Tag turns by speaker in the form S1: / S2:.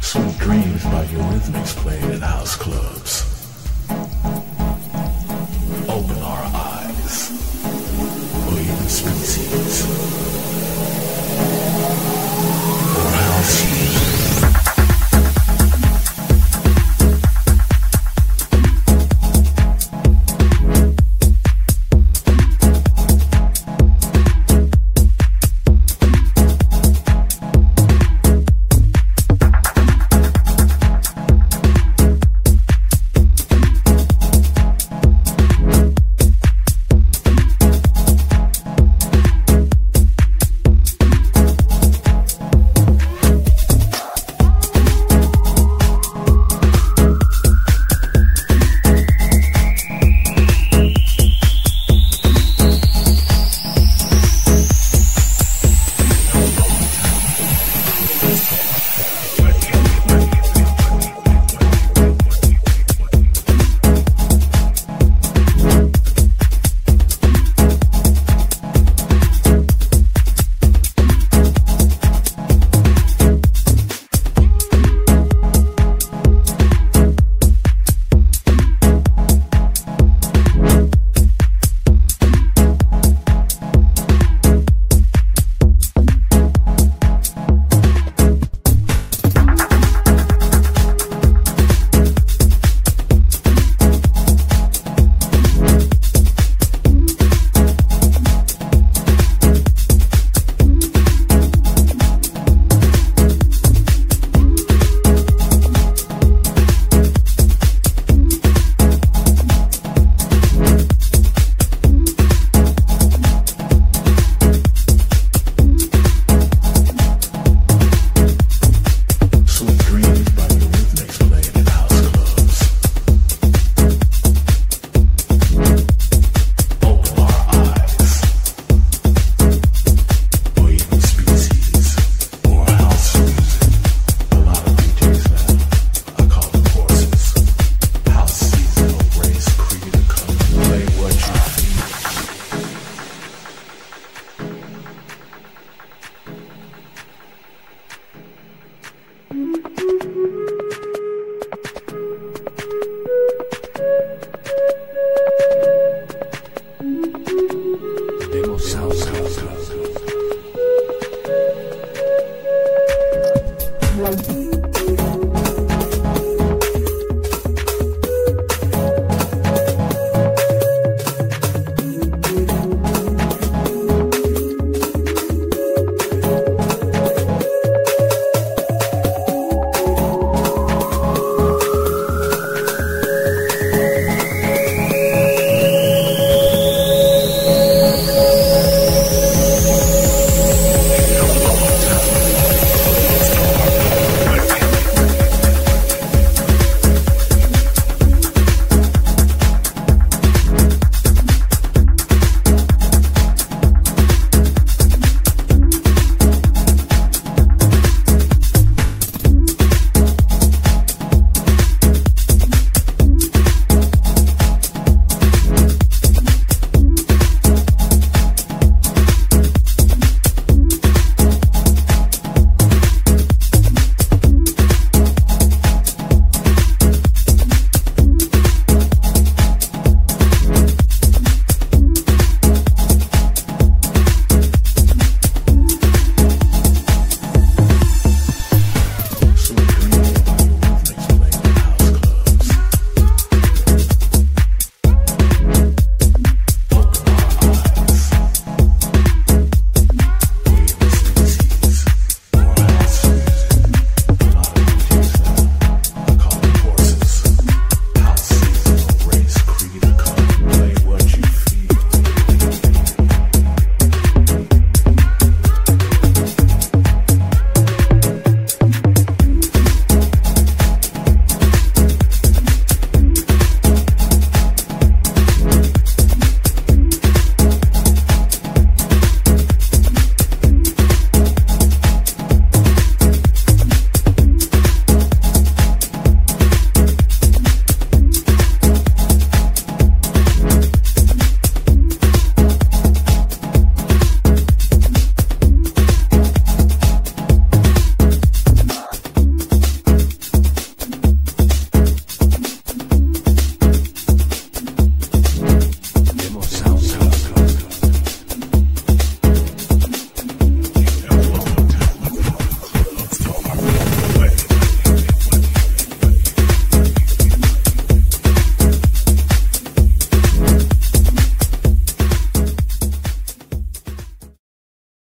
S1: Sweet dreams by Eurythmics played in house clubs. Open our eyes, or even species.